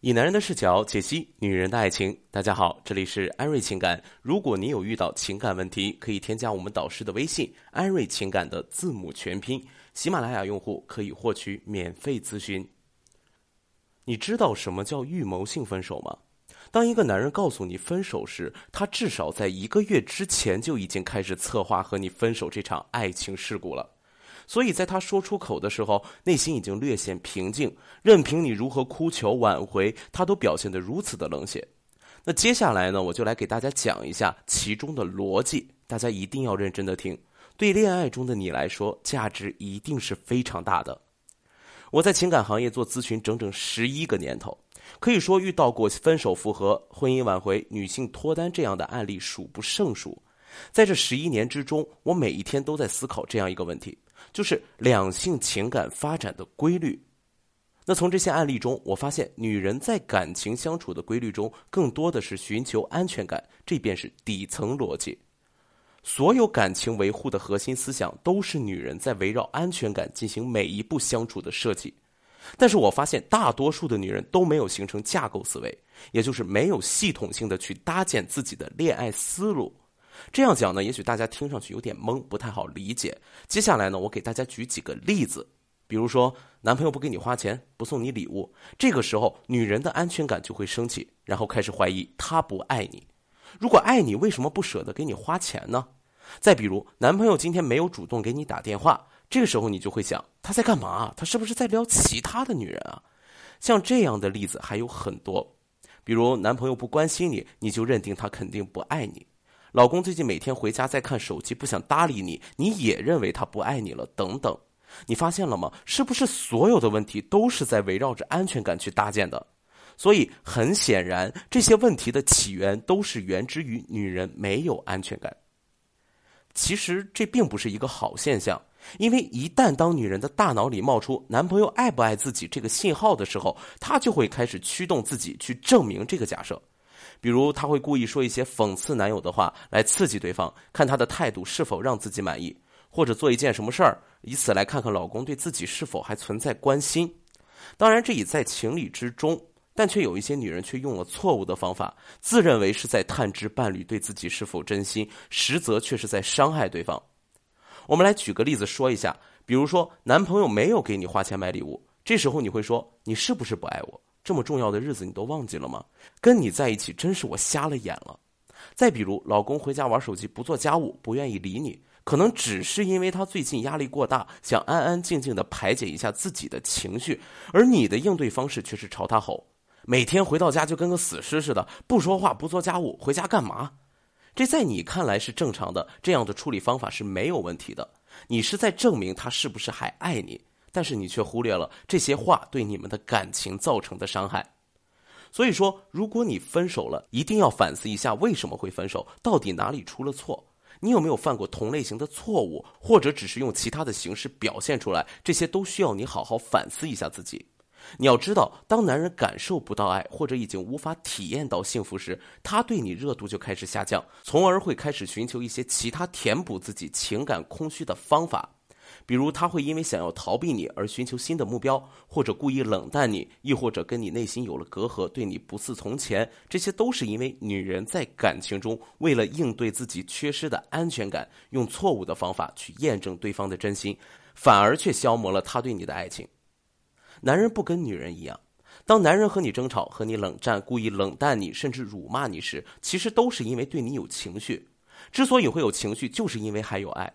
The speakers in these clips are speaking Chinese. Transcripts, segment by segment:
以男人的视角解析女人的爱情。大家好，这里是安瑞情感。如果你有遇到情感问题，可以添加我们导师的微信“安瑞情感”的字母全拼。喜马拉雅用户可以获取免费咨询。你知道什么叫预谋性分手吗？当一个男人告诉你分手时，他至少在一个月之前就已经开始策划和你分手这场爱情事故了。所以，在他说出口的时候，内心已经略显平静，任凭你如何哭求挽回，他都表现得如此的冷血。那接下来呢，我就来给大家讲一下其中的逻辑，大家一定要认真的听。对恋爱中的你来说，价值一定是非常大的。我在情感行业做咨询整整十一个年头，可以说遇到过分手复合、婚姻挽回、女性脱单这样的案例数不胜数。在这十一年之中，我每一天都在思考这样一个问题。就是两性情感发展的规律。那从这些案例中，我发现女人在感情相处的规律中，更多的是寻求安全感，这便是底层逻辑。所有感情维护的核心思想，都是女人在围绕安全感进行每一步相处的设计。但是我发现，大多数的女人都没有形成架构思维，也就是没有系统性的去搭建自己的恋爱思路。这样讲呢，也许大家听上去有点懵，不太好理解。接下来呢，我给大家举几个例子，比如说，男朋友不给你花钱，不送你礼物，这个时候女人的安全感就会升起，然后开始怀疑他不爱你。如果爱你，为什么不舍得给你花钱呢？再比如，男朋友今天没有主动给你打电话，这个时候你就会想，他在干嘛？他是不是在撩其他的女人啊？像这样的例子还有很多，比如男朋友不关心你，你就认定他肯定不爱你。老公最近每天回家在看手机，不想搭理你，你也认为他不爱你了。等等，你发现了吗？是不是所有的问题都是在围绕着安全感去搭建的？所以很显然，这些问题的起源都是源之于女人没有安全感。其实这并不是一个好现象，因为一旦当女人的大脑里冒出男朋友爱不爱自己这个信号的时候，她就会开始驱动自己去证明这个假设。比如，她会故意说一些讽刺男友的话来刺激对方，看他的态度是否让自己满意，或者做一件什么事儿，以此来看看老公对自己是否还存在关心。当然，这已在情理之中，但却有一些女人却用了错误的方法，自认为是在探知伴侣对自己是否真心，实则却是在伤害对方。我们来举个例子说一下，比如说，男朋友没有给你花钱买礼物，这时候你会说：“你是不是不爱我？”这么重要的日子你都忘记了吗？跟你在一起真是我瞎了眼了。再比如，老公回家玩手机不做家务，不愿意理你，可能只是因为他最近压力过大，想安安静静的排解一下自己的情绪，而你的应对方式却是朝他吼，每天回到家就跟个死尸似的，不说话不做家务，回家干嘛？这在你看来是正常的，这样的处理方法是没有问题的。你是在证明他是不是还爱你？但是你却忽略了这些话对你们的感情造成的伤害，所以说，如果你分手了，一定要反思一下为什么会分手，到底哪里出了错？你有没有犯过同类型的错误，或者只是用其他的形式表现出来？这些都需要你好好反思一下自己。你要知道，当男人感受不到爱，或者已经无法体验到幸福时，他对你热度就开始下降，从而会开始寻求一些其他填补自己情感空虚的方法。比如，他会因为想要逃避你而寻求新的目标，或者故意冷淡你，亦或者跟你内心有了隔阂，对你不似从前。这些都是因为女人在感情中为了应对自己缺失的安全感，用错误的方法去验证对方的真心，反而却消磨了他对你的爱情。男人不跟女人一样，当男人和你争吵、和你冷战、故意冷淡你，甚至辱骂你时，其实都是因为对你有情绪。之所以会有情绪，就是因为还有爱。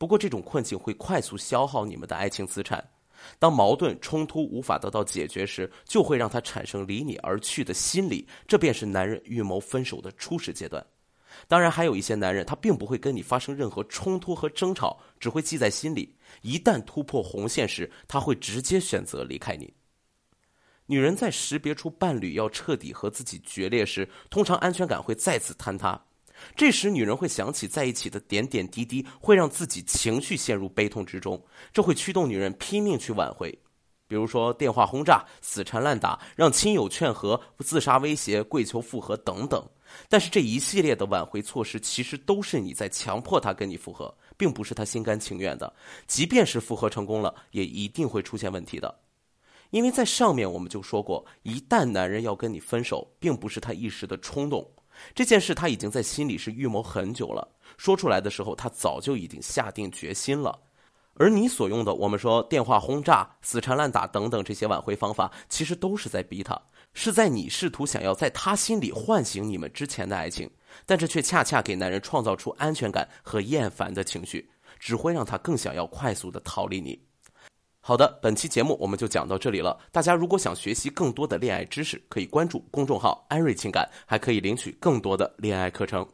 不过，这种困境会快速消耗你们的爱情资产。当矛盾冲突无法得到解决时，就会让他产生离你而去的心理。这便是男人预谋分手的初始阶段。当然，还有一些男人，他并不会跟你发生任何冲突和争吵，只会记在心里。一旦突破红线时，他会直接选择离开你。女人在识别出伴侣要彻底和自己决裂时，通常安全感会再次坍塌。这时，女人会想起在一起的点点滴滴，会让自己情绪陷入悲痛之中，这会驱动女人拼命去挽回，比如说电话轰炸、死缠烂打、让亲友劝和、自杀威胁、跪求复合等等。但是这一系列的挽回措施，其实都是你在强迫他跟你复合，并不是他心甘情愿的。即便是复合成功了，也一定会出现问题的。因为在上面我们就说过，一旦男人要跟你分手，并不是他一时的冲动，这件事他已经在心里是预谋很久了。说出来的时候，他早就已经下定决心了。而你所用的，我们说电话轰炸、死缠烂打等等这些挽回方法，其实都是在逼他，是在你试图想要在他心里唤醒你们之前的爱情，但这却恰恰给男人创造出安全感和厌烦的情绪，只会让他更想要快速的逃离你。好的，本期节目我们就讲到这里了。大家如果想学习更多的恋爱知识，可以关注公众号“安瑞情感”，还可以领取更多的恋爱课程。